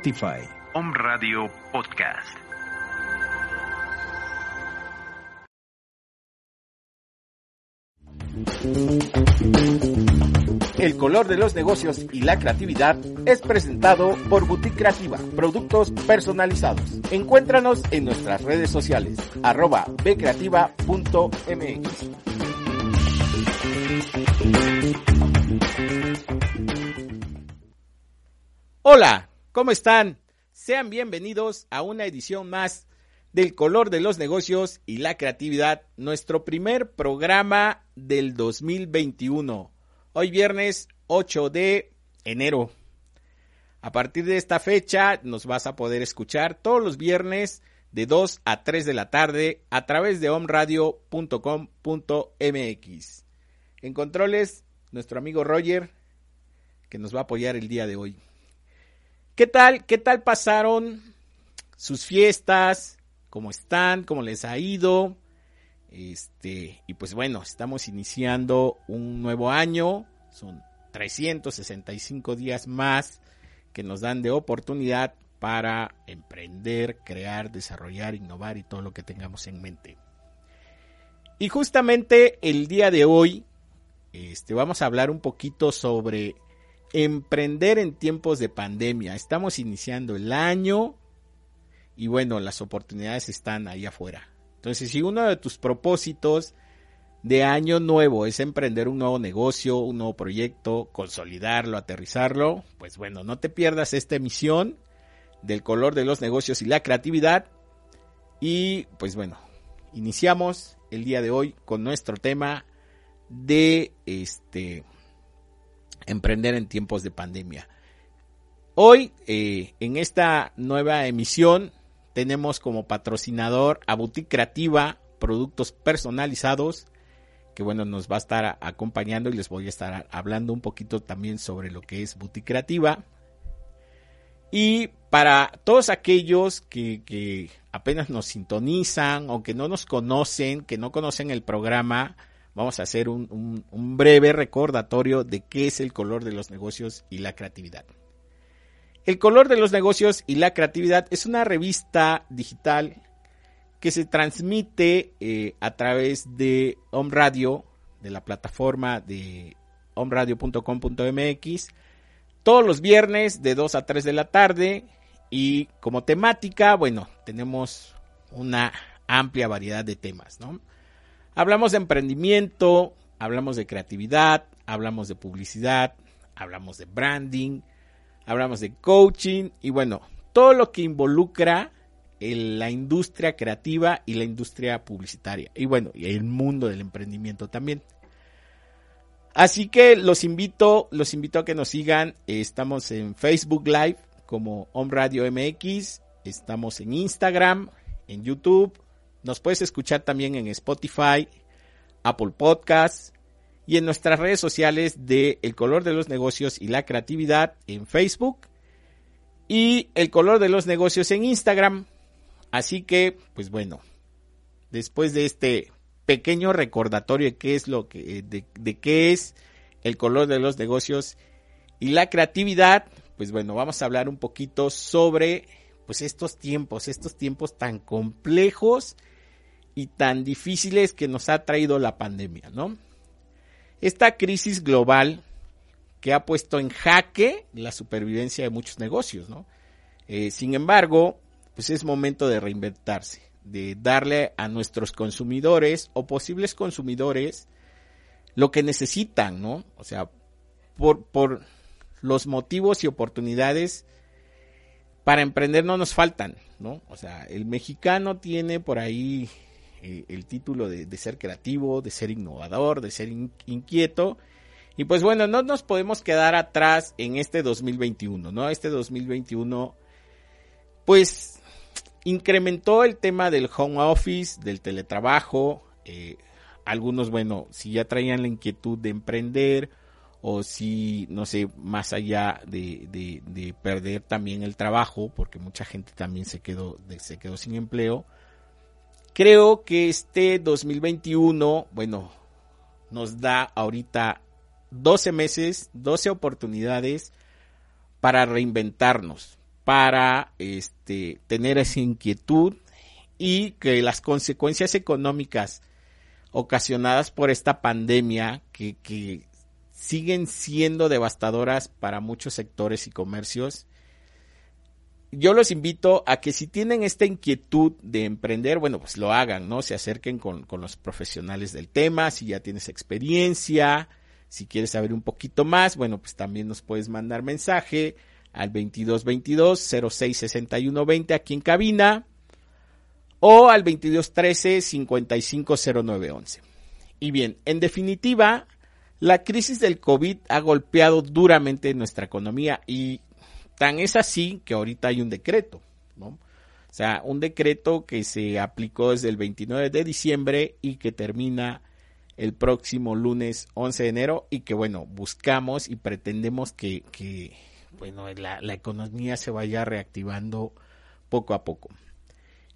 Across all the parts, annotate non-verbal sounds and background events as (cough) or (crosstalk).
Spotify. Om Radio Podcast. El color de los negocios y la creatividad es presentado por Boutique Creativa, productos personalizados. Encuéntranos en nuestras redes sociales, arroba bcreativa.mx. Hola, ¿cómo están? Sean bienvenidos a una edición más del color de los negocios y la creatividad, nuestro primer programa del 2021. Hoy viernes 8 de enero. A partir de esta fecha nos vas a poder escuchar todos los viernes de 2 a 3 de la tarde a través de omradio.com.mx. En controles, nuestro amigo Roger, que nos va a apoyar el día de hoy. ¿Qué tal? ¿Qué tal pasaron sus fiestas? ¿Cómo están? ¿Cómo les ha ido? Este, y pues bueno, estamos iniciando un nuevo año. Son 365 días más que nos dan de oportunidad para emprender, crear, desarrollar, innovar y todo lo que tengamos en mente. Y justamente el día de hoy este, vamos a hablar un poquito sobre emprender en tiempos de pandemia. Estamos iniciando el año y bueno, las oportunidades están ahí afuera. Entonces, si uno de tus propósitos de año nuevo es emprender un nuevo negocio, un nuevo proyecto, consolidarlo, aterrizarlo, pues bueno, no te pierdas esta emisión del color de los negocios y la creatividad. Y pues bueno, iniciamos el día de hoy con nuestro tema de este emprender en tiempos de pandemia. Hoy, eh, en esta nueva emisión, tenemos como patrocinador a Boutique Creativa, productos personalizados, que bueno, nos va a estar acompañando y les voy a estar hablando un poquito también sobre lo que es Boutique Creativa. Y para todos aquellos que, apenas nos sintonizan o que no nos conocen, que no conocen el programa, vamos a hacer un, breve recordatorio de qué es el color de los negocios y la creatividad. El color de los negocios y la creatividad es una revista digital que se transmite eh, a través de Home Radio, de la plataforma de omradio.com.mx, todos los viernes de 2 a 3 de la tarde y como temática, bueno, tenemos una amplia variedad de temas, ¿no? Hablamos de emprendimiento, hablamos de creatividad, hablamos de publicidad, hablamos de branding, hablamos de coaching y bueno, todo lo que involucra la industria creativa y la industria publicitaria y bueno, y el mundo del emprendimiento también. Así que los invito, los invito a que nos sigan. Estamos en Facebook Live como Home Radio MX, estamos en Instagram, en YouTube, nos puedes escuchar también en Spotify, Apple Podcasts y en nuestras redes sociales de El color de los negocios y la creatividad en Facebook y El color de los negocios en Instagram. Así que, pues bueno, después de este pequeño recordatorio de qué es lo que de, de qué es el color de los negocios y la creatividad, pues bueno, vamos a hablar un poquito sobre pues estos tiempos, estos tiempos tan complejos y tan difíciles que nos ha traído la pandemia, ¿no? Esta crisis global que ha puesto en jaque la supervivencia de muchos negocios, ¿no? Eh, sin embargo, pues es momento de reinventarse, de darle a nuestros consumidores o posibles consumidores lo que necesitan, ¿no? O sea, por, por los motivos y oportunidades para emprender no nos faltan, ¿no? O sea, el mexicano tiene por ahí eh, el título de, ser creativo, de ser innovador, de ser inquieto. Y pues bueno, no nos podemos quedar atrás en este 2021, ¿no? Este 2021, pues incrementó el tema del home office, del teletrabajo. Eh, algunos, bueno, si ya traían la inquietud de emprender o si, no sé, más allá de, de, perder también el trabajo, porque mucha gente también se quedó, se quedó sin empleo, Creo que este 2021, bueno, nos da ahorita 12 meses, 12 oportunidades para reinventarnos, para este, tener esa inquietud y que las consecuencias económicas ocasionadas por esta pandemia que, que siguen siendo devastadoras para muchos sectores y comercios. Yo los invito a que si tienen esta inquietud de emprender, bueno, pues lo hagan, ¿no? Se acerquen con, con los profesionales del tema, si ya tienes experiencia, si quieres saber un poquito más, bueno, pues también nos puedes mandar mensaje al 2222 066120 aquí en cabina o al 2213 550911. Y bien, en definitiva, la crisis del COVID ha golpeado duramente nuestra economía y tan es así que ahorita hay un decreto, ¿no? O sea, un decreto que se aplicó desde el 29 de diciembre y que termina el próximo lunes 11 de enero y que bueno, buscamos y pretendemos que, que bueno, la, economía se vaya reactivando poco a poco.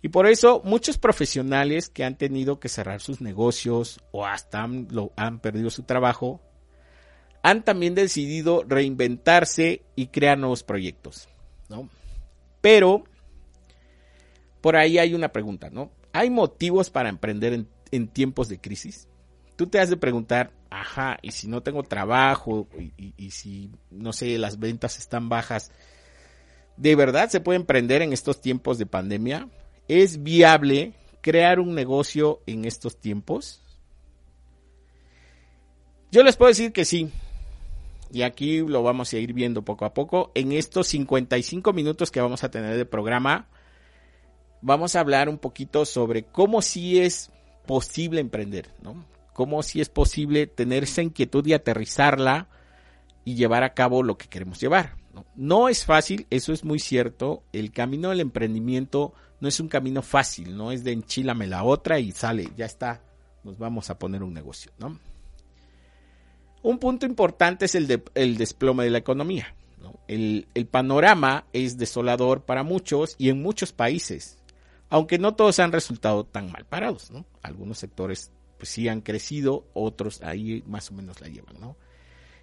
Y por eso muchos profesionales que han tenido que cerrar sus negocios o hasta lo, han perdido su trabajo, han también decidido reinventarse y crear nuevos proyectos, ¿no? Pero por ahí hay una pregunta, ¿no? ¿Hay motivos para emprender en, tiempos de crisis? tú te has de preguntar, ajá, y si no tengo trabajo, y, y, si, no sé, las ventas están bajas, ¿de verdad se puede emprender en estos tiempos de pandemia? ¿Es viable crear un negocio en estos tiempos? Yo les puedo decir que sí. Y aquí lo vamos a ir viendo poco a poco. En estos 55 minutos que vamos a tener de programa, vamos a hablar un poquito sobre cómo sí es posible emprender, ¿no? cómo si es posible tener esa inquietud y aterrizarla y llevar a cabo lo que queremos llevar. ¿no? no es fácil, eso es muy cierto. El camino del emprendimiento no es un camino fácil, no es de enchílame la otra y sale, ya está, nos vamos a poner un negocio, ¿no? Un punto importante es el, de, el desplome de la economía. ¿no? El, panorama es desolador para muchos y en muchos países, aunque no todos han resultado tan mal parados, ¿no? Algunos sectores pues sí han crecido, otros ahí más o menos la llevan.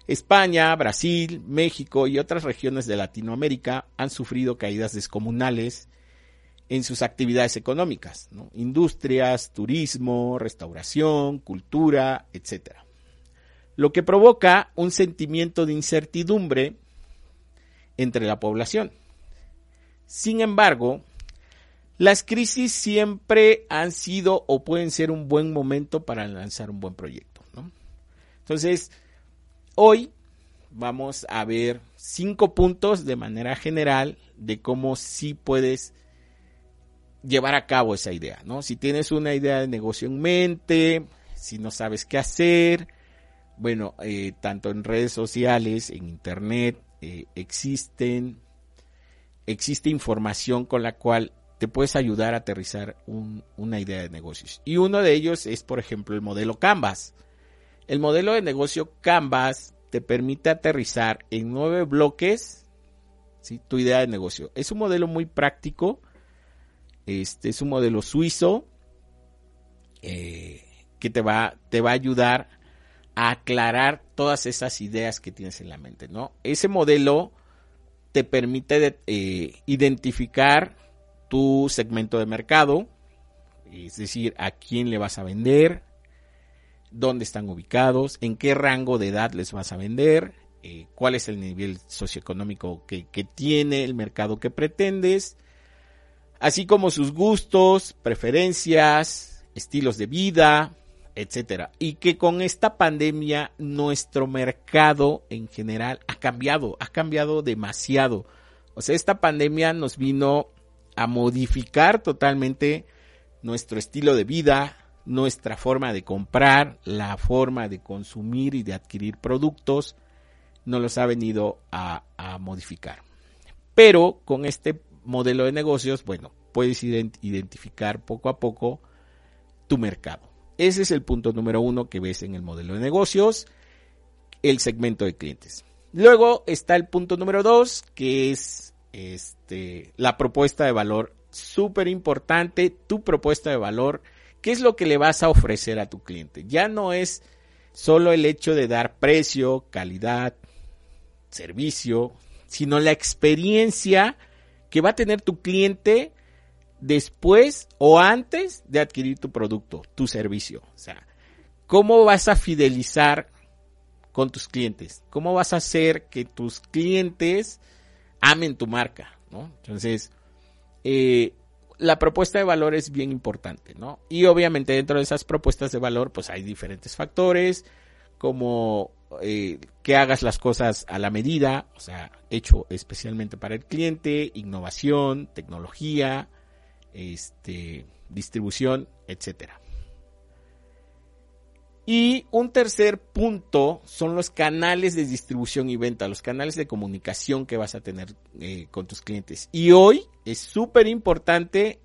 España, Brasil, México y otras regiones de Latinoamérica han sufrido caídas descomunales en sus actividades económicas, industrias, turismo, restauración, cultura, etc. Lo que provoca un sentimiento de incertidumbre entre la población. Sin embargo, las crisis siempre han sido o pueden ser un buen momento para lanzar un buen proyecto. ¿no? Entonces, hoy vamos a ver cinco puntos de manera general de cómo sí puedes llevar a cabo esa idea, ¿no? Si tienes una idea de negocio en mente, si no sabes qué hacer, bueno, eh, tanto en redes sociales, en internet, eh, existen, existe información con la cual te puedes ayudar a aterrizar un, una idea de negocios. Y uno de ellos es, por ejemplo, el modelo Canvas. El modelo de negocio Canvas te permite aterrizar en nueve bloques tu idea de negocio. Es un modelo muy práctico. Este es un modelo suizo eh, que te va, te va a ayudar aclarar todas esas ideas que tienes en la mente, ¿no? Ese modelo te permite eh, identificar tu segmento de mercado, es decir, a quién le vas a vender, dónde están ubicados, en qué rango de edad les vas a vender, eh, cuál es el nivel socioeconómico que, que tiene el mercado que pretendes, así como sus gustos, preferencias, estilos de vida, etcétera. Y que con esta pandemia nuestro mercado en general ha cambiado, ha cambiado demasiado. O sea, esta pandemia nos vino a modificar totalmente nuestro estilo de vida, nuestra forma de comprar, la forma de consumir y de adquirir productos, nos los ha venido a, a modificar. Pero con este modelo de negocios, bueno, puedes identificar poco a poco tu mercado. Ese es el punto número uno que ves en el modelo de negocios, el segmento de clientes. Luego está el punto número dos, que es este, la propuesta de valor. Súper importante, tu propuesta de valor. ¿Qué es lo que le vas a ofrecer a tu cliente? Ya no es solo el hecho de dar precio, calidad, servicio, sino la experiencia que va a tener tu cliente después o antes de adquirir tu producto, tu servicio. O sea, ¿cómo vas a fidelizar con tus clientes? ¿Cómo vas a hacer que tus clientes amen tu marca? ¿no? Entonces, eh, la propuesta de valor es bien importante, ¿no? Y obviamente dentro de esas propuestas de valor, pues hay diferentes factores, como eh, que hagas las cosas a la medida, o sea, hecho especialmente para el cliente, innovación, tecnología, este, distribución, etcétera. Y un tercer punto son los canales de distribución y venta, los canales de comunicación que vas a tener eh, con tus clientes. Y hoy es súper importante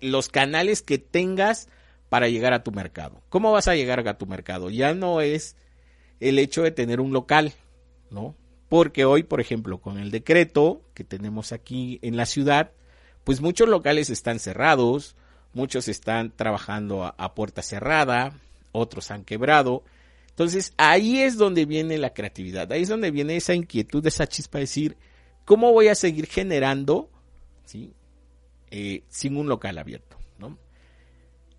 los canales que tengas para llegar a tu mercado. ¿Cómo vas a llegar a tu mercado? Ya no es el hecho de tener un local, ¿no? Porque hoy, por ejemplo, con el decreto que tenemos aquí en la ciudad, pues muchos locales están cerrados, muchos están trabajando a, puerta cerrada, otros han quebrado. Entonces ahí es donde viene la creatividad, ahí es donde viene esa inquietud, esa chispa de decir, ¿cómo voy a seguir generando. Eh, sin un local abierto?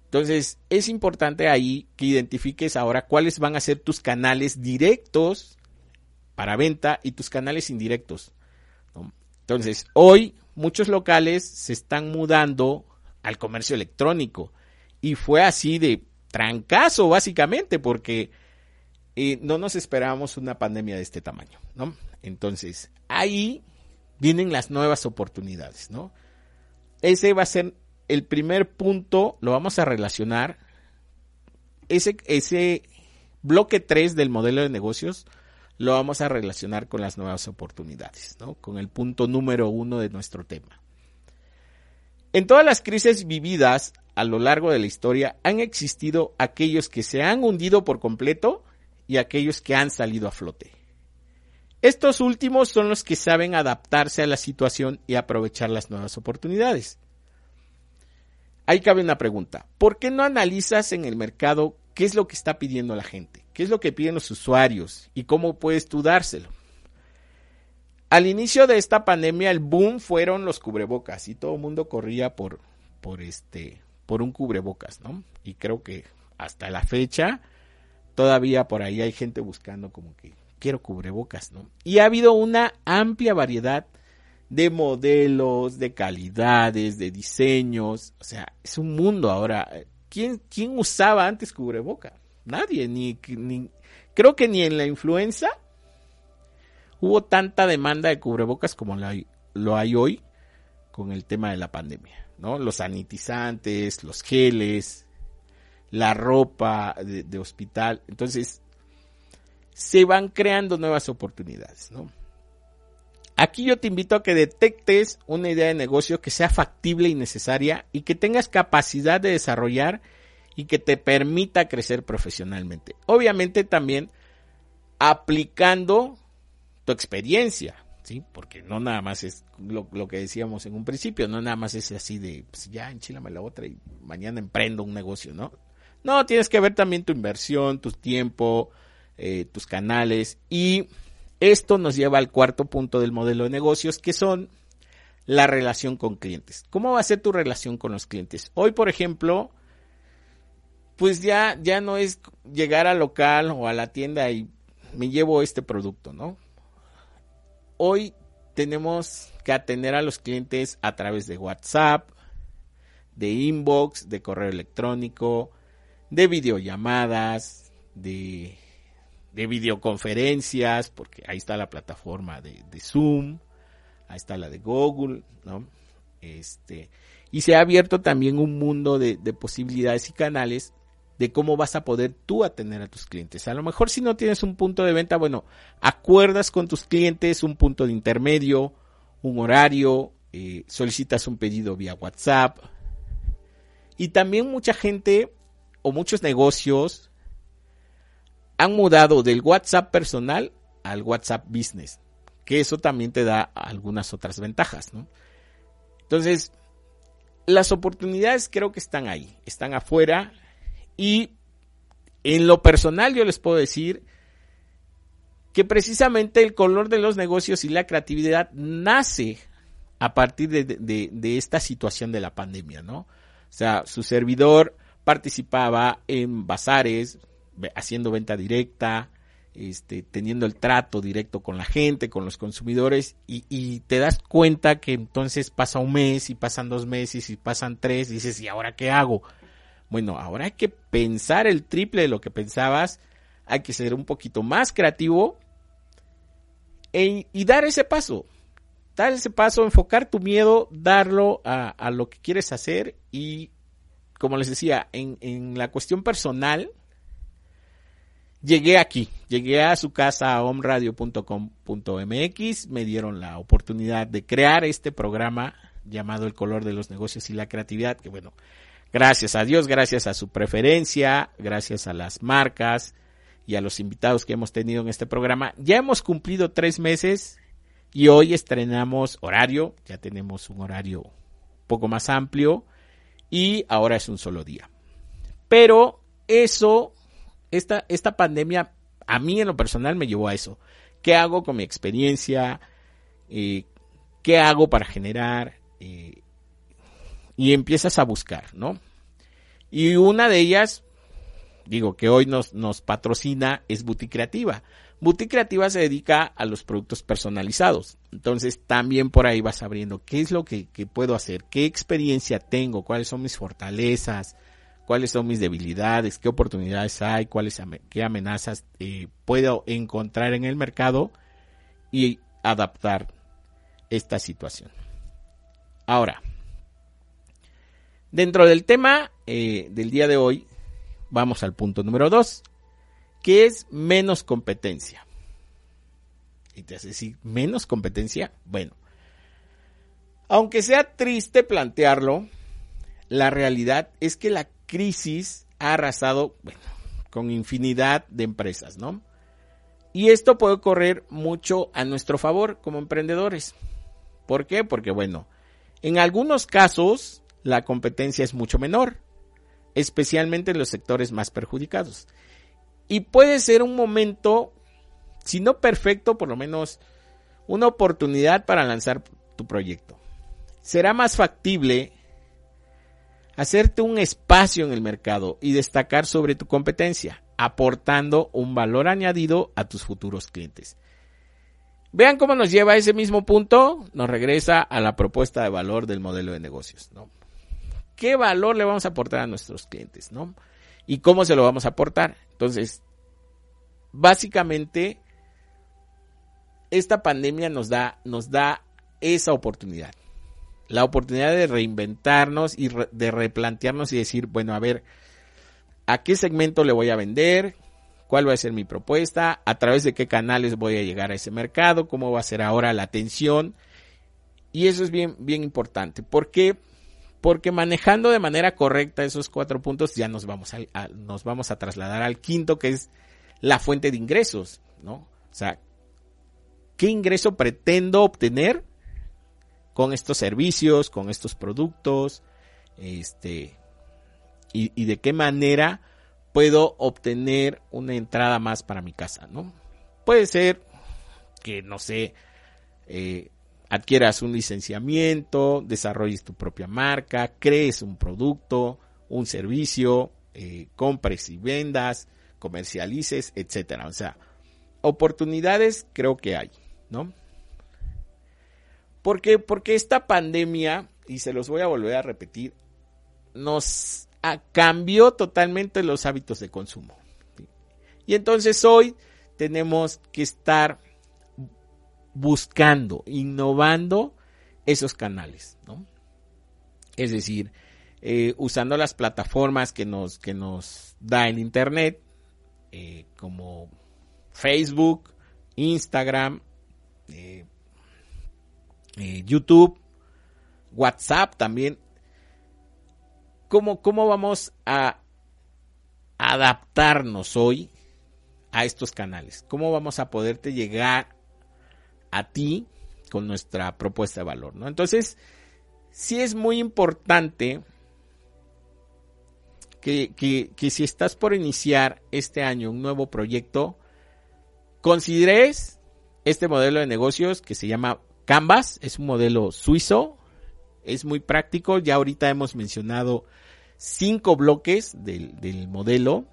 Entonces es importante ahí que identifiques ahora cuáles van a ser tus canales directos para venta y tus canales indirectos. Entonces hoy muchos locales se están mudando al comercio electrónico y fue así de trancazo, básicamente, porque eh, no nos esperábamos una pandemia de este tamaño, ¿no? Entonces, ahí vienen las nuevas oportunidades, ¿no? Ese va a ser el primer punto, lo vamos a relacionar. Ese, ese bloque 3 del modelo de negocios lo vamos a relacionar con las nuevas oportunidades, ¿no? Con el punto número uno de nuestro tema. En todas las crisis vividas a lo largo de la historia han existido aquellos que se han hundido por completo y aquellos que han salido a flote. Estos últimos son los que saben adaptarse a la situación y aprovechar las nuevas oportunidades. Ahí cabe una pregunta. ¿Por qué no analizas en el mercado qué es lo que está pidiendo la gente? ¿Qué es lo que piden los usuarios? ¿Y cómo puedes tú dárselo? Al inicio de esta pandemia el boom fueron los cubrebocas y todo el mundo corría por, por este, por un cubrebocas, ¿no? Y creo que hasta la fecha todavía por ahí hay gente buscando como que quiero cubrebocas, ¿no? Y ha habido una amplia variedad de modelos, de calidades, de diseños, o sea, es un mundo ahora. ¿Quién, quién usaba antes cubreboca? Nadie, ni, creo que ni en la influenza hubo tanta demanda de cubrebocas como lo hay hoy con el tema de la pandemia. ¿no? Los sanitizantes, los geles, la ropa de, hospital. Entonces, se van creando nuevas oportunidades, ¿no? Aquí yo te invito a que detectes una idea de negocio que sea factible y necesaria y que tengas capacidad de desarrollar y que te permita crecer profesionalmente. Obviamente también aplicando tu experiencia, ¿sí? Porque no nada más es lo, que decíamos en un principio, no nada más es así de, pues ya enchilame la otra y mañana emprendo un negocio, ¿no? No, tienes que ver también tu inversión, tu tiempo, eh, tus canales y esto nos lleva al cuarto punto del modelo de negocios que son la relación con clientes. ¿Cómo va a ser tu relación con los clientes? Hoy, por ejemplo, pues ya, ya no es llegar al local o a la tienda y me llevo este producto, ¿no? hoy tenemos que atender a los clientes a través de WhatsApp, de inbox, de correo electrónico, de videollamadas, de, de videoconferencias, porque ahí está la plataforma de, Zoom, ahí está la de Google, ¿no? Este, y se ha abierto también un mundo de, de posibilidades y canales de cómo vas a poder tú atender a tus clientes. A lo mejor si no tienes un punto de venta, bueno, acuerdas con tus clientes un punto de intermedio, un horario, eh, solicitas un pedido vía WhatsApp. Y también mucha gente o muchos negocios han mudado del WhatsApp personal al WhatsApp Business, que eso también te da algunas otras ventajas, ¿no? Entonces, las oportunidades creo que están ahí, están afuera, y en lo personal yo les puedo decir que precisamente el color de los negocios y la creatividad nace a partir de, de, esta situación de la pandemia, ¿no? O sea, su servidor participaba en bazares, haciendo venta directa, este, teniendo el trato directo con la gente, con los consumidores, y, y, te das cuenta que entonces pasa un mes y pasan dos meses y pasan tres, y dices, ¿y ahora qué hago? Bueno, ahora hay que pensar el triple de lo que pensabas, hay que ser un poquito más creativo e, y dar ese paso, dar ese paso, enfocar tu miedo, darlo a, lo que quieres hacer y, como les decía, en, en la cuestión personal, llegué aquí, llegué a su casa a omradio.com.mx, me dieron la oportunidad de crear este programa llamado El color de los negocios y la creatividad, que bueno, gracias a Dios, gracias a su preferencia, gracias a las marcas y a los invitados que hemos tenido en este programa, ya hemos cumplido tres meses y hoy estrenamos horario, ya tenemos un horario un poco más amplio y ahora es un solo día. Pero eso esta, esta pandemia a mí en lo personal me llevó a eso. ¿Qué hago con mi experiencia? Eh, ¿Qué hago para generar? Eh, y empiezas a buscar, ¿no? Y una de ellas, digo que hoy nos, nos patrocina, es Boutique Creativa. Boutique Creativa se dedica a los productos personalizados. Entonces también por ahí vas abriendo qué es lo que, que puedo hacer, qué experiencia tengo, cuáles son mis fortalezas, cuáles son mis debilidades, qué oportunidades hay, cuáles qué amenazas eh, puedo encontrar en el mercado y adaptar esta situación. Ahora, dentro del tema eh, del día de hoy, vamos al punto número dos, que es menos competencia. Y te hace decir, menos competencia, bueno, aunque sea triste plantearlo, la realidad es que la crisis ha arrasado, con infinidad de empresas, ¿no? Y esto puede correr mucho a nuestro favor como emprendedores. ¿Por qué? Porque, bueno, en algunos casos la competencia es mucho menor, especialmente en los sectores más perjudicados. Y puede ser un momento, si no perfecto, por lo menos una oportunidad para lanzar tu proyecto. Será más factible hacerte un espacio en el mercado y destacar sobre tu competencia, aportando un valor añadido a tus futuros clientes. Vean cómo nos lleva a ese mismo punto, nos regresa a la propuesta de valor del modelo de negocios, ¿no? ¿Qué valor le vamos a aportar a nuestros clientes, no? ¿Y cómo se lo vamos a aportar? Entonces, básicamente, esta pandemia nos da, nos da esa oportunidad la oportunidad de reinventarnos y de replantearnos y decir, bueno, a ver, ¿a qué segmento le voy a vender? ¿Cuál va a ser mi propuesta? ¿A través de qué canales voy a llegar a ese mercado? ¿Cómo va a ser ahora la atención? Y eso es bien, bien importante. ¿Por qué? Porque manejando de manera correcta esos cuatro puntos ya nos vamos a, nos vamos a trasladar al quinto que es la fuente de ingresos, ¿no? O sea, ¿qué ingreso pretendo obtener con estos servicios, con estos productos, este, y, y, de qué manera puedo obtener una entrada más para mi casa, ¿no? Puede ser que, no sé, eh, adquieras un licenciamiento, desarrolles tu propia marca, crees un producto, un servicio, eh, compres y vendas, comercialices, etcétera. O sea, oportunidades creo que hay, ¿no? Porque, porque esta pandemia, y se los voy a volver a repetir, nos cambió totalmente los hábitos de consumo. Y entonces hoy tenemos que estar buscando, innovando esos canales. Es decir, eh, usando las plataformas que nos, que nos da el Internet, eh, como Facebook, Instagram, eh, YouTube, WhatsApp también. ¿Cómo, ¿Cómo vamos a adaptarnos hoy a estos canales? ¿Cómo vamos a poderte llegar a ti con nuestra propuesta de valor? ¿no? Entonces, sí es muy importante que, que, si estás por iniciar este año un nuevo proyecto, consideres este modelo de negocios que se llama Canvas, es un modelo suizo, es muy práctico, ya ahorita hemos mencionado cinco bloques del, modelo.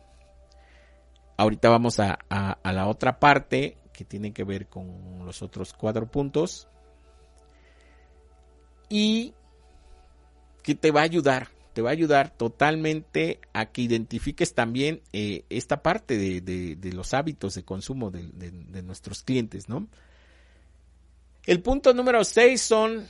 Ahorita vamos a, a, la otra parte que tiene que ver con los otros cuatro puntos. Y que te va a ayudar, te va a ayudar totalmente a que identifiques también eh, esta parte de, los hábitos de consumo de, de nuestros clientes, ¿no? El punto número 6 son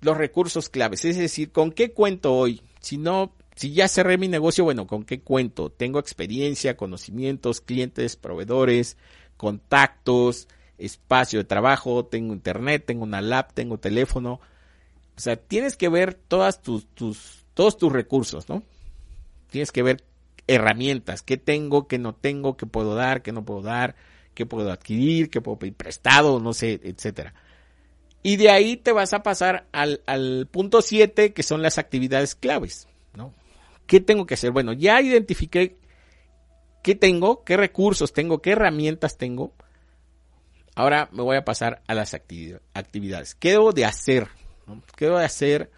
los recursos claves, es decir, ¿con qué cuento hoy? Si no, si ya cerré mi negocio, bueno, ¿con qué cuento? Tengo experiencia, conocimientos, clientes, proveedores, contactos, espacio de trabajo, tengo internet, tengo una lab, tengo teléfono. O sea, tienes que ver todas tus, tus, todos tus recursos, ¿no? Tienes que ver herramientas, qué tengo, qué no tengo, qué puedo dar, qué no puedo dar, qué puedo adquirir, qué puedo pedir prestado, no sé, etcétera. Y de ahí te vas a pasar al, al punto 7, que son las actividades claves, ¿no? ¿Qué tengo que hacer? Bueno, ya identifiqué qué tengo, qué recursos tengo, qué herramientas tengo. Ahora me voy a pasar a las actividades. ¿Qué debo de hacer? ¿Qué debo de hacer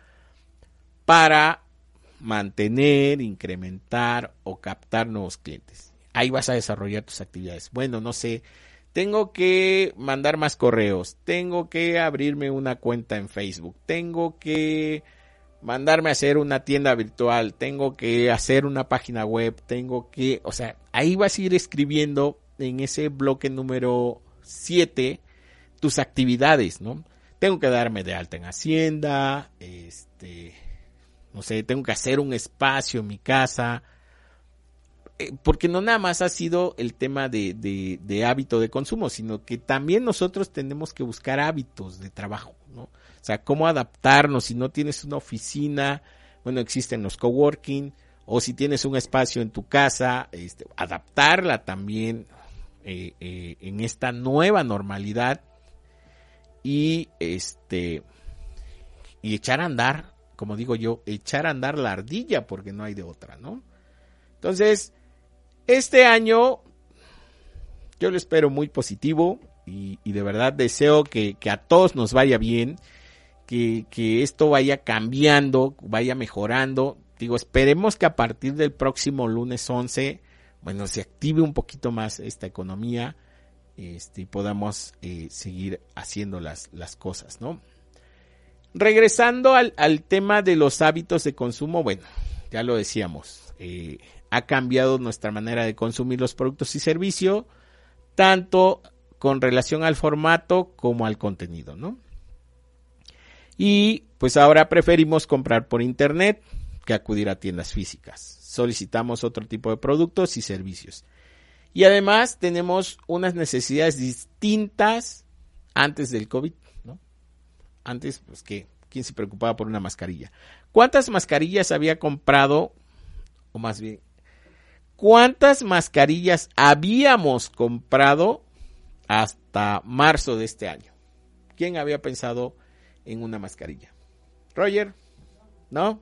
para mantener, incrementar o captar nuevos clientes? Ahí vas a desarrollar tus actividades. Bueno, no sé, tengo que mandar más correos, tengo que abrirme una cuenta en Facebook, tengo que mandarme a hacer una tienda virtual, tengo que hacer una página web, tengo que, o sea, ahí vas a ir escribiendo en ese bloque número 7 tus actividades, ¿no? Tengo que darme de alta en Hacienda, este, no sé, tengo que hacer un espacio en mi casa, eh, porque no nada más ha sido el tema de, de, hábito de consumo, sino que también nosotros tenemos que buscar hábitos de trabajo, ¿no? O sea, cómo adaptarnos si no tienes una oficina, bueno, existen los coworking, o si tienes un espacio en tu casa, este, adaptarla también eh, eh, en esta nueva normalidad y este y echar a andar, como digo yo, echar a andar la ardilla porque no hay de otra, ¿no? Entonces, este año yo lo espero muy positivo y, de verdad deseo que, a todos nos vaya bien, que, esto vaya cambiando, vaya mejorando. Digo, esperemos que a partir del próximo lunes 11, bueno, se active un poquito más esta economía este, y podamos eh, seguir haciendo las, las cosas, ¿no? Regresando al, al tema de los hábitos de consumo, bueno, ya lo decíamos, eh, ha cambiado nuestra manera de consumir los productos y servicios, tanto con relación al formato como al contenido, ¿no? Y pues ahora preferimos comprar por internet que acudir a tiendas físicas. Solicitamos otro tipo de productos y servicios. Y además tenemos unas necesidades distintas antes del COVID, ¿no? Antes, pues que, ¿quién se preocupaba por una mascarilla? ¿Cuántas mascarillas había comprado, o más bien, cuántas mascarillas habíamos comprado hasta marzo de este año. ¿Quién había pensado en una mascarilla? Roger, ¿no?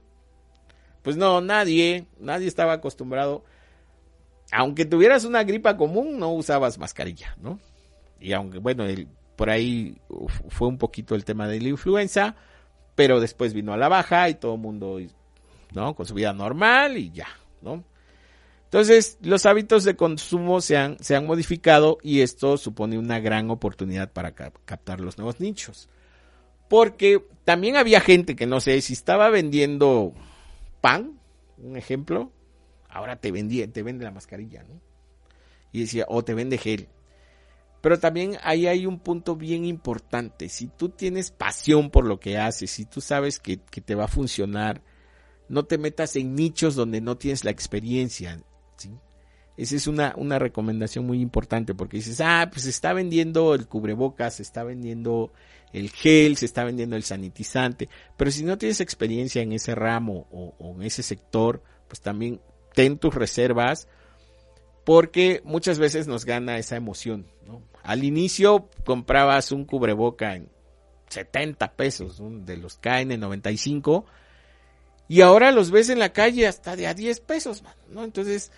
Pues no, nadie, nadie estaba acostumbrado. Aunque tuvieras una gripa común, no usabas mascarilla, ¿no? Y aunque, bueno, por ahí fue un poquito el tema de la influenza, pero después vino a la baja y todo el mundo, ¿no? Con su vida normal y ya, ¿no? Entonces, los hábitos de consumo se han, se han modificado y esto supone una gran oportunidad para captar los nuevos nichos. Porque también había gente que no sé si estaba vendiendo pan, un ejemplo, ahora te vendía, te vende la mascarilla, ¿no? Y decía, o te vende gel. Pero también ahí hay un punto bien importante. Si tú tienes pasión por lo que haces, si tú sabes que, que te va a funcionar, no te metas en nichos donde no tienes la experiencia. Esa es una, recomendación muy importante porque dices, ah, pues se está vendiendo el cubrebocas, se está vendiendo el gel, se está vendiendo el sanitizante, pero si no tienes experiencia en ese ramo o, en ese sector, pues también ten tus reservas porque muchas veces nos gana esa emoción. Al inicio comprabas un cubreboca en 70 pesos, de los KN95, y ahora los ves en la calle hasta de a 10 pesos, ¿no? Entonces,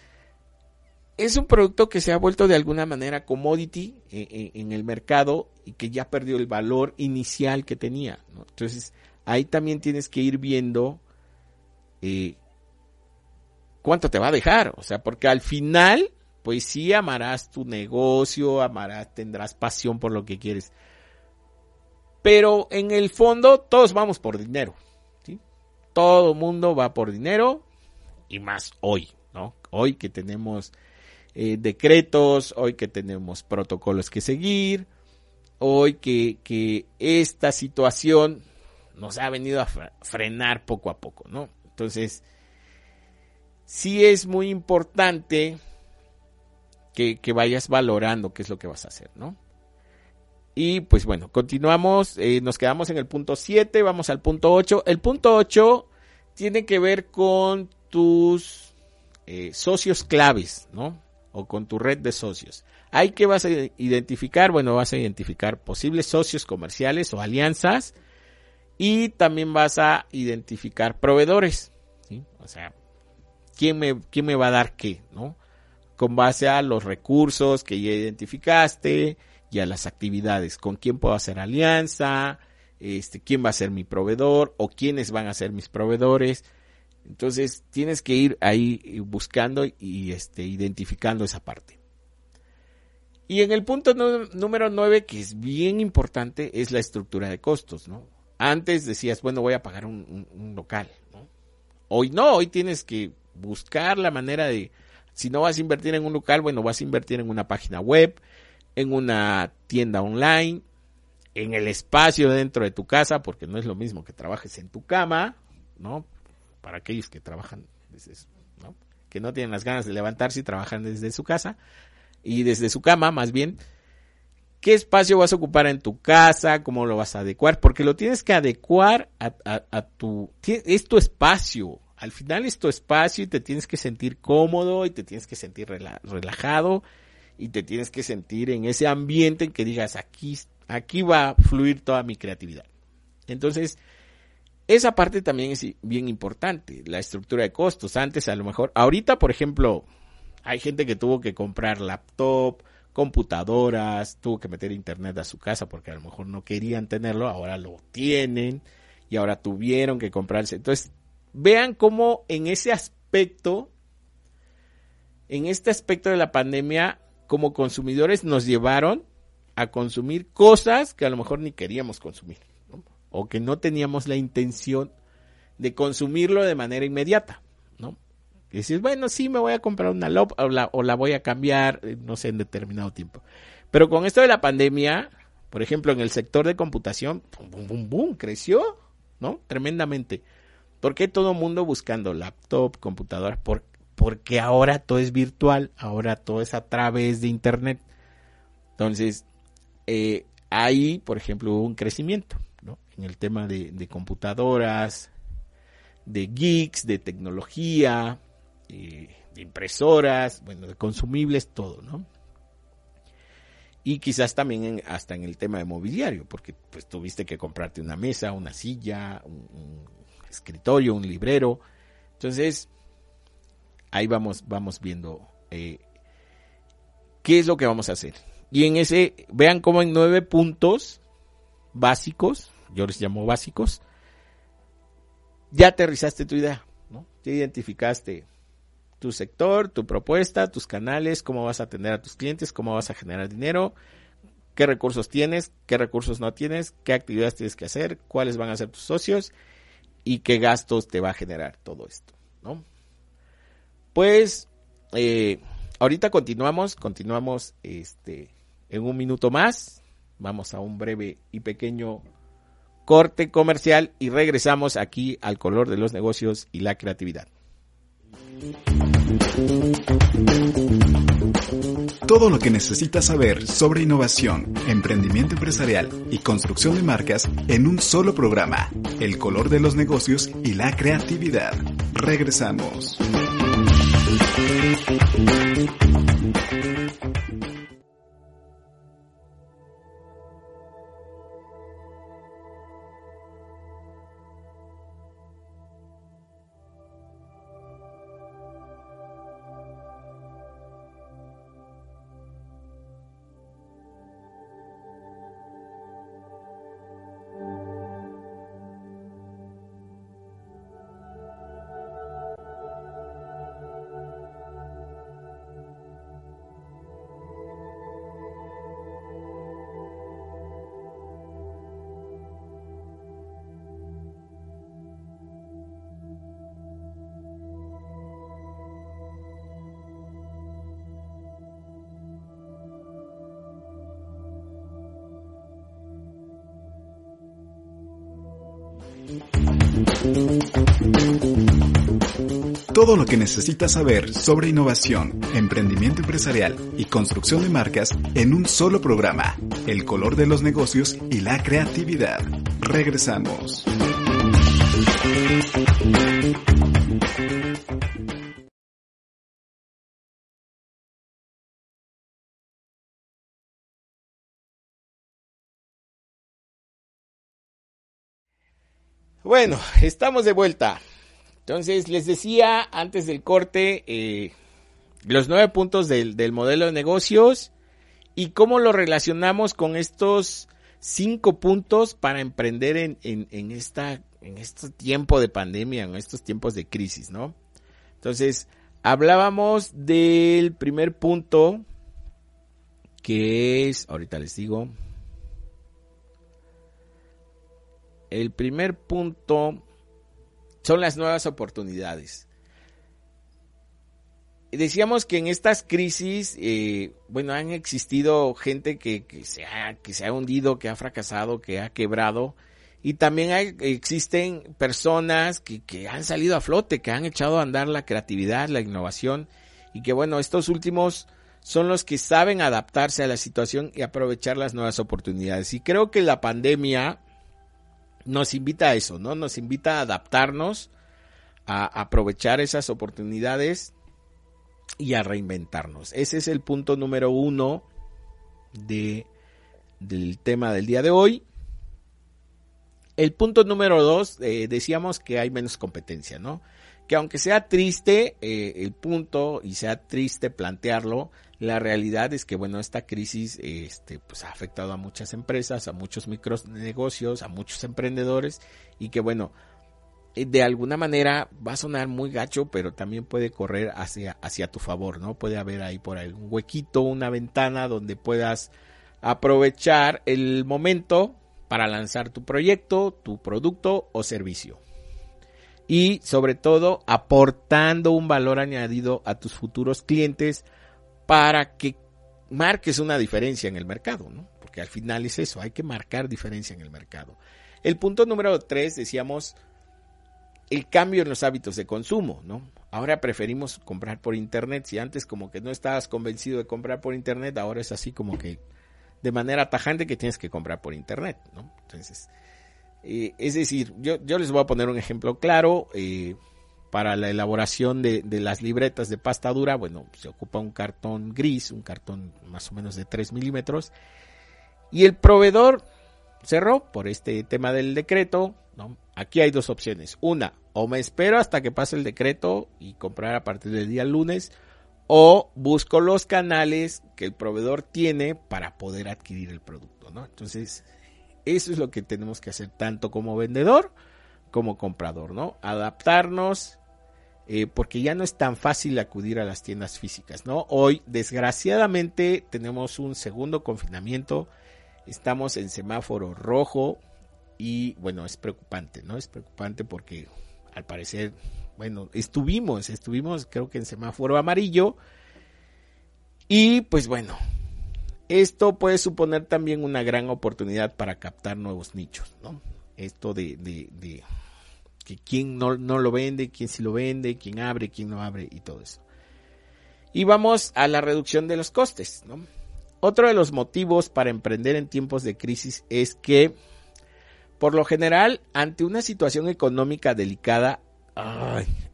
es un producto que se ha vuelto de alguna manera commodity eh, eh, en, el mercado y que ya perdió el valor inicial que tenía. Entonces, ahí también tienes que ir viendo eh, cuánto te va a dejar. O sea, porque al final, pues sí amarás tu negocio, amarás, tendrás pasión por lo que quieres. Pero en el fondo, todos vamos por dinero. Todo mundo va por dinero y más hoy, ¿no? Hoy que tenemos eh, decretos, hoy que tenemos protocolos que seguir, hoy que, que esta situación nos ha venido a frenar poco a poco, ¿no? Entonces, sí es muy importante que, vayas valorando qué es lo que vas a hacer, ¿no? Y pues bueno, continuamos, eh, nos quedamos en el punto 7, vamos al punto 8. El punto 8 tiene que ver con tus eh, socios claves, ¿no? O con tu red de socios. Hay que vas a identificar, bueno, vas a identificar posibles socios comerciales o alianzas y también vas a identificar proveedores. O sea, ¿quién me, quién me va a dar qué, ¿no? Con base a los recursos que ya identificaste y las actividades, con quién puedo hacer alianza, este, quién va a ser mi proveedor o quiénes van a ser mis proveedores. Entonces tienes que ir ahí buscando y este, identificando esa parte. Y en el punto número 9, que es bien importante, es la estructura de costos, ¿no? Antes decías, bueno, voy a pagar un, local. Hoy no, hoy tienes que buscar la manera de, si no vas a invertir en un local, bueno, vas a invertir en una página web, en una tienda online, en el espacio dentro de tu casa, porque no es lo mismo que trabajes en tu cama, ¿no? Para aquellos que trabajan desde, ¿no? Que no tienen las ganas de levantarse y trabajan desde su casa. Y desde su cama más bien, qué espacio vas a ocupar en tu casa, cómo lo vas a adecuar, porque lo tienes que adecuar a, tu, es tu espacio, al final es tu espacio y te tienes que sentir cómodo y te tienes que sentir relajado y te tienes que sentir en ese ambiente en que digas aquí, aquí va a fluir toda mi creatividad. Entonces, esa parte también es bien importante, la estructura de costos. Antes a lo mejor, ahorita por ejemplo, hay gente que tuvo que comprar laptop, computadoras, tuvo que meter internet a su casa porque a lo mejor no querían tenerlo, ahora lo tienen y ahora tuvieron que comprarse. Entonces, vean cómo en ese aspecto, en este aspecto de la pandemia, como consumidores nos llevaron a consumir cosas que a lo mejor ni queríamos consumir o que no teníamos la intención de consumirlo de manera inmediata. Y dices, bueno, sí, me voy a comprar una LOP o la, o la voy a cambiar, eh, no sé, en determinado tiempo. Pero con esto de la pandemia, por ejemplo, en el sector de computación, boom, boom, boom, creció, ¿no? Tremendamente. ¿Por qué todo mundo buscando laptop, computadora? Por, porque ahora todo es virtual, ahora todo es a través de Internet. Entonces, eh, ahí, por ejemplo, hubo un crecimiento, ¿no? En el tema de, computadoras, de geeks, de tecnología, de impresoras, bueno, de consumibles, todo, ¿no? Y quizás también hasta en el tema de mobiliario, porque pues tuviste que comprarte una mesa, una silla, un, escritorio, un librero. Entonces, ahí vamos, vamos viendo eh, qué es lo que vamos a hacer. Y en ese, vean cómo en nueve puntos básicos, yo les llamo básicos, ya aterrizaste tu idea, ¿no? Ya identificaste tu sector, tu propuesta, tus canales, cómo vas a atender a tus clientes, cómo vas a generar dinero, qué recursos tienes, qué recursos no tienes, qué actividades tienes que hacer, cuáles van a ser tus socios y qué gastos te va a generar todo esto, ¿no? Pues eh, ahorita continuamos, continuamos este en un minuto más, vamos a un breve y pequeño corte comercial y regresamos aquí al color de los negocios y la creatividad. Todo lo que necesitas saber sobre innovación, emprendimiento empresarial y construcción de marcas en un solo programa. El color de los negocios y la creatividad. Regresamos. Thank you. Todo lo que necesitas saber sobre innovación, emprendimiento empresarial y construcción de marcas en un solo programa. El color de los negocios y la creatividad. Regresamos. Bueno, estamos de vuelta. Entonces, les decía antes del corte eh, los nueve puntos del, modelo de negocios y cómo lo relacionamos con estos cinco puntos para emprender en, en, esta, en este tiempo de pandemia, en estos tiempos de crisis, ¿no? Entonces, hablábamos del primer punto, que es, ahorita les digo, El primer punto son las nuevas oportunidades. Decíamos que en estas crisis, eh, bueno, han existido gente que, se ha, que se ha hundido, que ha fracasado, que ha quebrado, y también existen personas que, que han salido a flote, que han echado a andar la creatividad, la innovación, y que bueno, estos últimos son los que saben adaptarse a la situación y aprovechar las nuevas oportunidades. Y creo que la pandemia nos invita a eso, ¿no? Nos invita a adaptarnos, a aprovechar esas oportunidades y a reinventarnos. Ese es el punto número uno de, del tema del día de hoy. El punto número dos, eh, decíamos que hay menos competencia, ¿no? Que aunque sea triste eh, el punto y sea triste plantearlo, la realidad es que, bueno, esta crisis este, pues, ha afectado a muchas empresas, a muchos micronegocios, a muchos emprendedores y que, bueno, eh, de alguna manera va a sonar muy gacho, pero también puede correr hacia, hacia tu favor, ¿no? Puede haber ahí por ahí un huequito, una ventana donde puedas aprovechar el momento para lanzar tu proyecto, tu producto o servicio. Y sobre todo aportando un valor añadido a tus futuros clientes para que marques una diferencia en el mercado, ¿no? Porque al final es eso, hay que marcar diferencia en el mercado. El punto número tres, decíamos, el cambio en los hábitos de consumo, ¿no? Ahora preferimos comprar por internet. Si antes como que no estabas convencido de comprar por internet, ahora es así como que de manera tajante que tienes que comprar por internet, ¿no? Entonces, eh, es decir, yo, yo les voy a poner un ejemplo claro. Eh, para la elaboración de, las libretas de pasta dura, bueno, se ocupa un cartón gris, un cartón más o menos de 3 milímetros, y el proveedor cerró por este tema del decreto. Aquí hay dos opciones. Una, o me espero hasta que pase el decreto y comprar a partir del día lunes, o busco los canales que el proveedor tiene para poder adquirir el producto. ¿no? Entonces, eso es lo que tenemos que hacer tanto como vendedor como comprador, ¿no? Adaptarnos eh, porque ya no es tan fácil acudir a las tiendas físicas, ¿no? Hoy, desgraciadamente, tenemos un segundo confinamiento, estamos en semáforo rojo y, bueno, es preocupante, ¿no? Es preocupante porque, al parecer, bueno, estuvimos, estuvimos, creo que en semáforo amarillo y, pues bueno, esto puede suponer también una gran oportunidad para captar nuevos nichos, ¿no? Esto de, de, de que quién no, no lo vende, quién sí lo vende, quién abre, quién no abre y todo eso. Y vamos a la reducción de los costes. ¿no? Otro de los motivos para emprender en tiempos de crisis es que, por lo general, ante una situación económica delicada,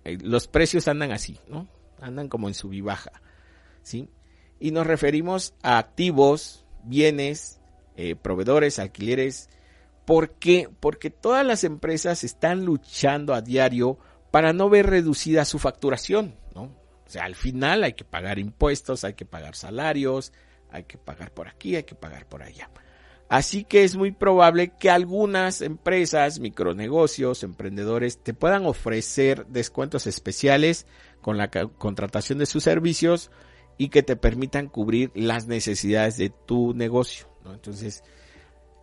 los precios andan así, ¿no? Andan como en sub y baja, ¿sí? Y nos referimos a activos, bienes, eh, proveedores, alquileres, ¿Por qué? Porque todas las empresas están luchando a diario para no ver reducida su facturación, ¿no? O sea, al final hay que pagar impuestos, hay que pagar salarios, hay que pagar por aquí, hay que pagar por allá. Así que es muy probable que algunas empresas, micronegocios, emprendedores te puedan ofrecer descuentos especiales con la contratación de sus servicios y que te permitan cubrir las necesidades de tu negocio. ¿no? Entonces,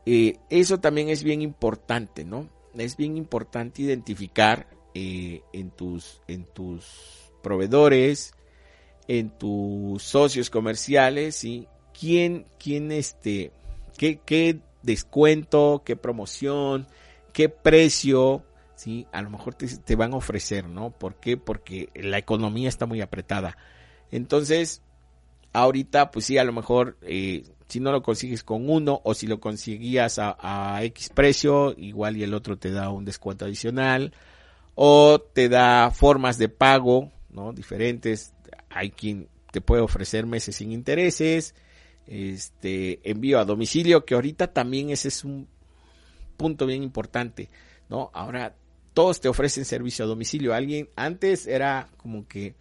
eh, eso también es bien importante, ¿no? Es bien importante identificar eh, en, tus, en tus proveedores, en tus socios comerciales, ¿sí? ¿Quién, quién este, qué, qué descuento, qué promoción, qué precio, ¿sí? A lo mejor te, van a ofrecer, ¿no? ¿Por qué? Porque la economía está muy apretada. Entonces, ahorita, pues sí, a lo mejor, eh, si no lo consigues con uno o si lo conseguías a, a, X precio, igual y el otro te da un descuento adicional o te da formas de pago, ¿no? Diferentes. Hay quien te puede ofrecer meses sin intereses, este envío a domicilio, que ahorita también ese es un punto bien importante, ¿no? Ahora todos te ofrecen servicio a domicilio. Alguien antes era como que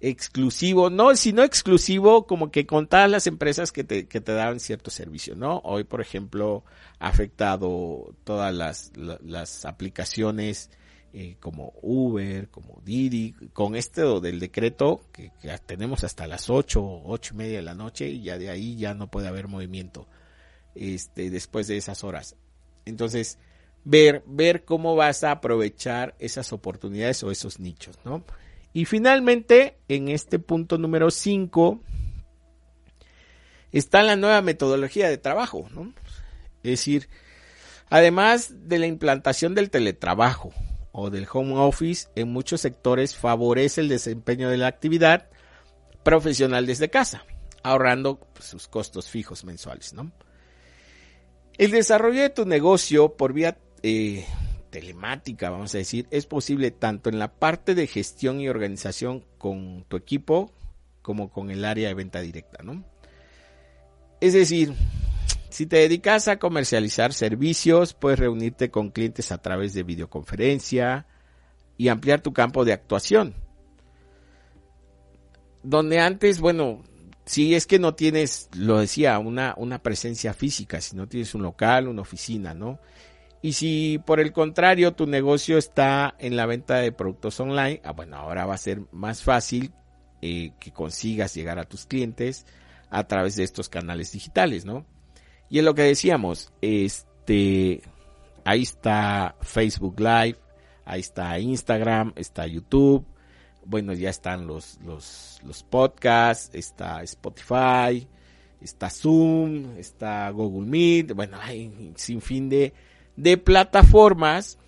exclusivo, no, sino exclusivo, como que con todas las empresas que te, que te daban cierto servicio, ¿no? Hoy, por ejemplo, ha afectado todas las, las aplicaciones eh, como Uber, como Didi, con este del decreto que, tenemos hasta las 8, ocho y media de la noche y ya de ahí ya no puede haber movimiento este, después de esas horas. Entonces, ver, ver cómo vas a aprovechar esas oportunidades o esos nichos, ¿no? Y finalmente, en este punto número 5, está la nueva metodología de trabajo. Es decir, además de la implantación del teletrabajo, o del home office en muchos sectores favorece el desempeño de la actividad profesional desde casa, ahorrando pues, sus costos fijos mensuales. El desarrollo de tu negocio por vía eh, telemática, vamos a decir, es posible tanto en la parte de gestión y organización con tu equipo como con el área de venta directa. ¿no? Es decir, si te dedicas a comercializar servicios, puedes reunirte con clientes a través de videoconferencia y ampliar tu campo de actuación. Donde antes, bueno, si es que no tienes, lo decía, una, una presencia física, si no tienes un local, una oficina, ¿no? Y si por el contrario tu negocio está en la venta de productos online, ah, bueno, ahora va a ser más fácil eh, que consigas llegar a tus clientes a través de estos canales digitales, ¿no? Y es lo que decíamos, este, ahí está Facebook Live, ahí está Instagram, está YouTube, bueno, ya están los, los, los podcasts, está Spotify, está Zoom, está Google Meet, bueno, hay sin fin de, de plataformas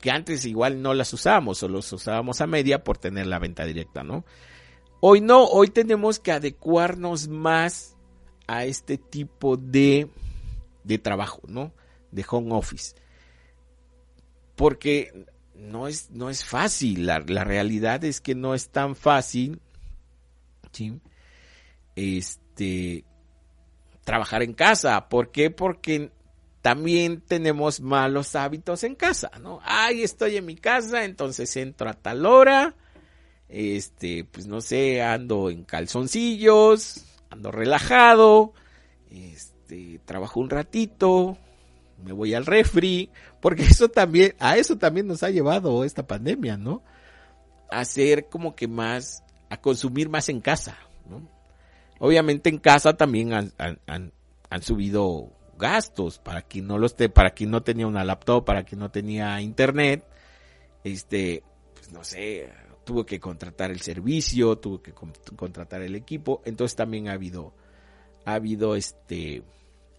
que antes igual no las usábamos o los usábamos a media por tener la venta directa, ¿no? Hoy no, hoy tenemos que adecuarnos más a este tipo de, de trabajo, ¿no? De home office. Porque no es, no es fácil, la, la realidad es que no es tan fácil, ¿sí? Este, trabajar en casa. ¿Por qué? Porque también tenemos malos hábitos en casa, ¿no? Ay, estoy en mi casa, entonces entro a tal hora, este, pues no sé, ando en calzoncillos, ando relajado, este, trabajo un ratito, me voy al refri, porque (laughs) eso también, a eso también nos ha llevado esta pandemia, ¿no? A ser como que más, a consumir más en casa, ¿no? Obviamente en casa también han, han, han, subido gastos para quien no los te, para quien no tenía una laptop, para quien no tenía internet, este, pues no sé, tuvo que contratar el servicio, tuvo que contratar el equipo, entonces también ha habido, ha habido este,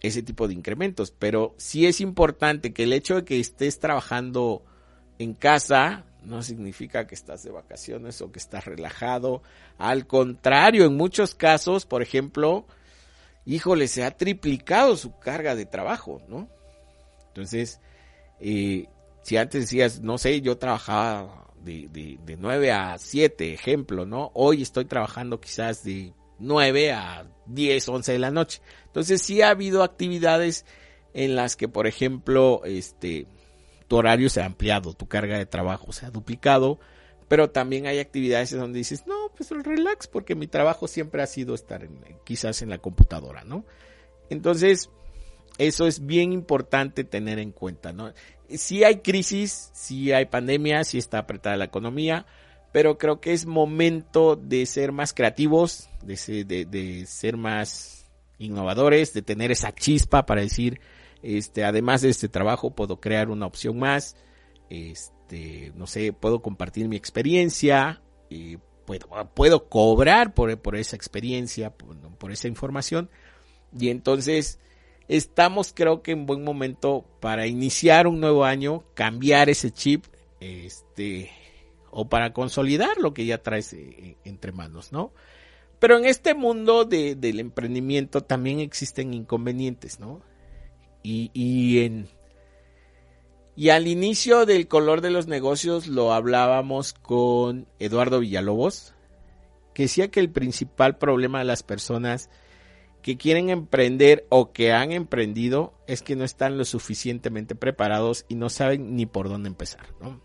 ese tipo de incrementos, pero sí es importante que el hecho de que estés trabajando en casa no significa que estás de vacaciones o que estás relajado, al contrario, en muchos casos, por ejemplo, híjole, se ha triplicado su carga de trabajo, ¿no? Entonces, eh, si antes decías, no sé, yo trabajaba de, de, 9 a 7, ejemplo, ¿no? Hoy estoy trabajando quizás de 9 a 10, 11 de la noche. Entonces sí ha habido actividades en las que, por ejemplo, este, tu horario se ha ampliado, tu carga de trabajo se ha duplicado, pero también hay actividades donde dices, no, pues relax, porque mi trabajo siempre ha sido estar en, quizás en la computadora, ¿no? Entonces, eso es bien importante tener en cuenta, ¿no? sí hay crisis, sí hay pandemia, sí está apretada la economía, pero creo que es momento de ser más creativos, de ser, de, ser más innovadores, de tener esa chispa para decir, este, además de este trabajo, puedo crear una opción más, este, no sé, puedo compartir mi experiencia, y puedo, puedo cobrar por, por esa experiencia, por, por esa información, y entonces estamos creo que en buen momento para iniciar un nuevo año, cambiar ese chip, este, o para consolidar lo que ya traes eh, entre manos, ¿no? Pero en este mundo del emprendimiento también existen inconvenientes, ¿no? Y, y, en, y al inicio del color de los negocios lo hablábamos con Eduardo Villalobos, que decía que el principal problema de las personas que quieren emprender o que han emprendido es que no están lo suficientemente preparados y no saben ni por dónde empezar, ¿no?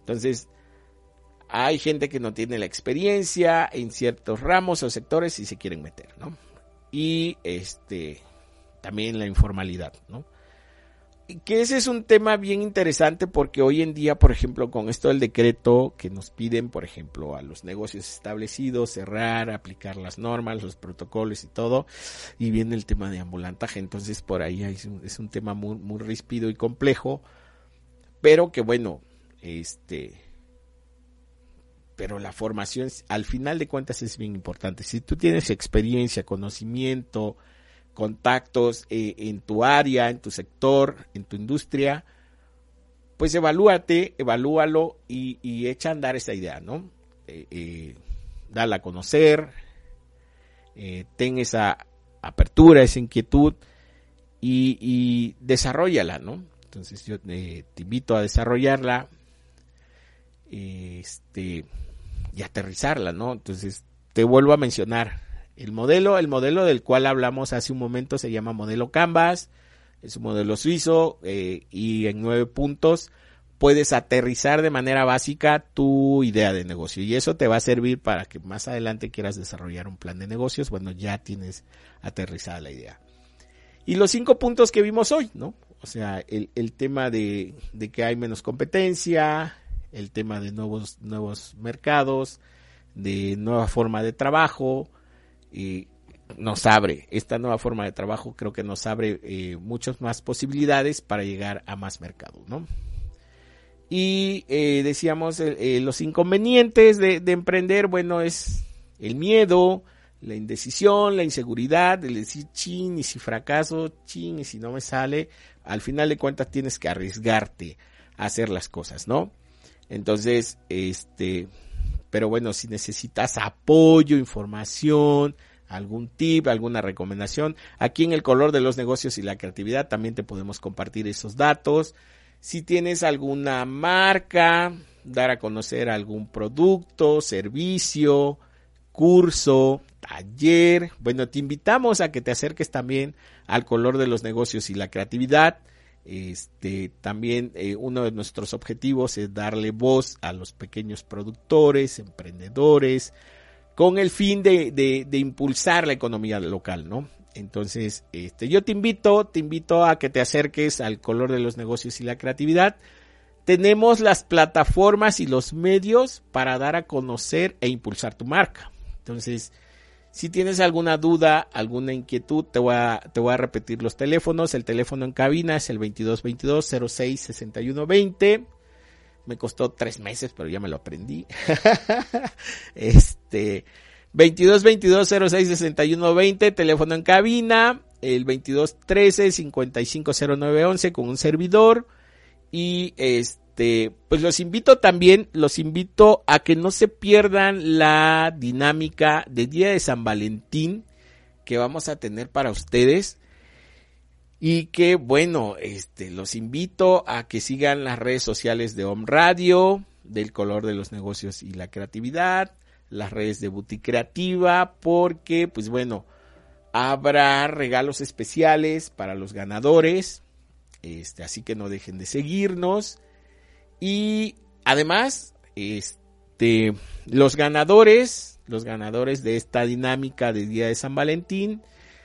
Entonces, hay gente que no tiene la experiencia en ciertos ramos o sectores y se quieren meter, ¿no? Y este también la informalidad, ¿no? Que ese es un tema bien interesante porque hoy en día, por ejemplo, con esto del decreto que nos piden, por ejemplo, a los negocios establecidos cerrar, aplicar las normas, los protocolos y todo, y viene el tema de ambulantaje, entonces por ahí es un, es un tema muy, muy ríspido y complejo, pero que bueno, este, pero la formación al final de cuentas es bien importante. Si tú tienes experiencia, conocimiento, contactos eh, en tu área, en tu sector, en tu industria, pues evalúate, evalúalo y, echa a andar esa idea, ¿no? Eh, eh, dala a conocer, ten esa apertura, esa inquietud y, y desarrollala, ¿no? Entonces yo te invito a desarrollarla este, y aterrizarla, ¿no? Entonces te vuelvo a mencionar, el modelo, el modelo del cual hablamos hace un momento se llama modelo Canvas, es un modelo suizo eh, y en nueve puntos puedes aterrizar de manera básica tu idea de negocio y eso te va a servir para que más adelante quieras desarrollar un plan de negocios, bueno, ya tienes aterrizada la idea. Y los cinco puntos que vimos hoy, ¿no? O sea, el, el tema de, de, que hay menos competencia, el tema de nuevos, nuevos mercados, de nueva forma de trabajo, nos abre. Esta nueva forma de trabajo creo que nos abre eh, muchas más posibilidades para llegar a más mercado no y eh, decíamos eh, los inconvenientes de, emprender bueno es el miedo la indecisión la inseguridad el decir chin y si fracaso chin y si no me sale al final de cuentas tienes que arriesgarte a hacer las cosas no entonces este pero bueno, si necesitas apoyo, información, algún tip, alguna recomendación, aquí en el color de los negocios y la creatividad también te podemos compartir esos datos. Si tienes alguna marca, dar a conocer algún producto, servicio, curso, taller, bueno, te invitamos a que te acerques también al color de los negocios y la creatividad. Este, también eh, uno de nuestros objetivos es darle voz a los pequeños productores, emprendedores, con el fin de, de, impulsar la economía local, ¿no? Entonces, este, yo te invito, te invito a que te acerques al color de los negocios y la creatividad. Tenemos las plataformas y los medios para dar a conocer e impulsar tu marca. Entonces, si tienes alguna duda, alguna inquietud, te voy a, repetir los teléfonos. El teléfono en cabina es el 2222 06 61 20. Me costó tres meses, pero ya me lo aprendí. (laughs) este, 2222 06 61 20, teléfono en cabina. El 2213 5509 11 con un servidor. Y este este, pues los invito también, los invito a que no se pierdan la dinámica de Día de San Valentín que vamos a tener para ustedes. Y que bueno, este, los invito a que sigan las redes sociales de Home Radio, del color de los negocios y la creatividad, las redes de Boutique Creativa, porque pues bueno, habrá regalos especiales para los ganadores. Este, así que no dejen de seguirnos. Y además, este, los ganadores, los ganadores de esta dinámica de Día de San Valentín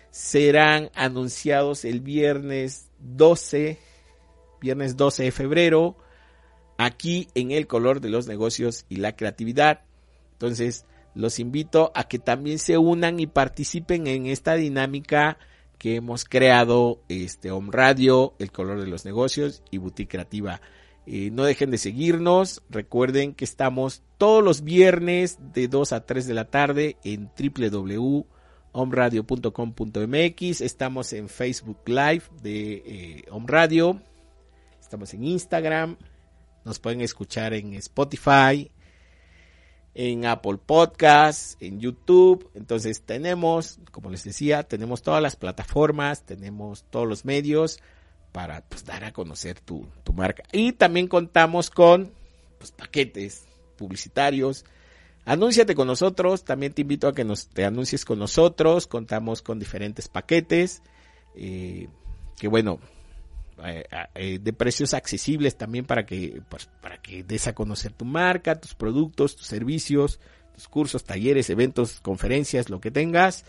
serán anunciados el viernes 12, viernes 12 de febrero, aquí en el color de los negocios y la creatividad. Entonces, los invito a que también se unan y participen en esta dinámica que hemos creado este Home Radio, el color de los negocios y Boutique Creativa. Eh, no dejen de seguirnos. Recuerden que estamos todos los viernes de 2 a 3 de la tarde en omradio.com.mx, estamos en Facebook Live de eh, Radio, estamos en Instagram, nos pueden escuchar en Spotify, en Apple Podcasts, en YouTube. Entonces tenemos, como les decía, tenemos todas las plataformas, tenemos todos los medios para pues, dar a conocer tu, tu marca. Y también contamos con pues, paquetes publicitarios. Anúnciate con nosotros, también te invito a que nos, te anuncies con nosotros, contamos con diferentes paquetes, eh, que bueno, eh, eh, de precios accesibles también para que, pues, para que des a conocer tu marca, tus productos, tus servicios, tus cursos, talleres, eventos, conferencias, lo que tengas.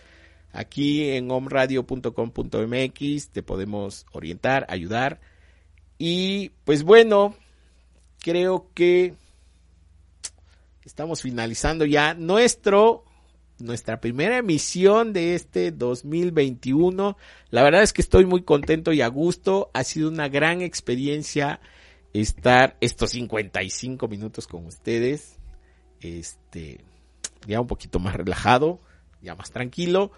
Aquí en omradio.com.mx te podemos orientar, ayudar. Y pues bueno, creo que estamos finalizando ya nuestro nuestra primera emisión de este 2021. La verdad es que estoy muy contento y a gusto. Ha sido una gran experiencia estar estos 55 minutos con ustedes. Este, ya un poquito más relajado, ya más tranquilo,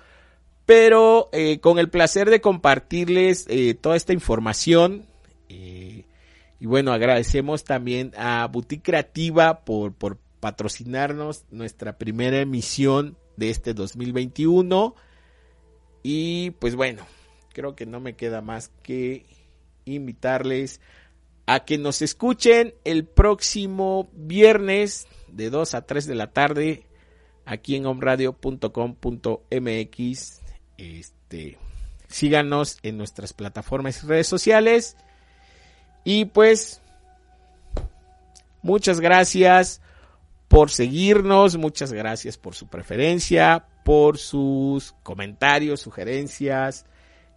pero eh, con el placer de compartirles eh, toda esta información. Eh, y bueno, agradecemos también a Boutique Creativa por, patrocinarnos nuestra primera emisión de este 2021. Y pues bueno, creo que no me queda más que invitarles a que nos escuchen el próximo viernes de 2 a 3 de la tarde aquí en omradio.com.mx. Este, síganos en nuestras plataformas y redes sociales. Y pues, muchas gracias por seguirnos, muchas gracias por su preferencia, por sus comentarios, sugerencias.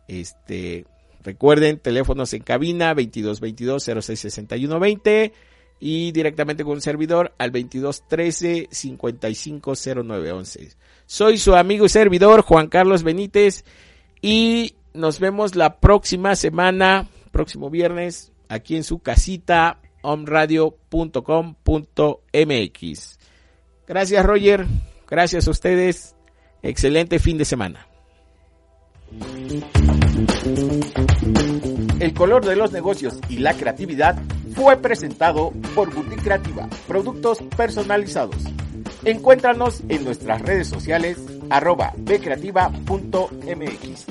Este, recuerden, teléfonos en cabina 22 22 06 61 20 y directamente con un servidor al 22 13 55 09 11. Soy su amigo y servidor Juan Carlos Benítez y nos vemos la próxima semana, próximo viernes, aquí en su casita omradio.com.mx. Gracias Roger, gracias a ustedes, excelente fin de semana. El color de los negocios y la creatividad fue presentado por Boutique Creativa, productos personalizados. Encuéntranos en nuestras redes sociales arroba bcreativa.mx.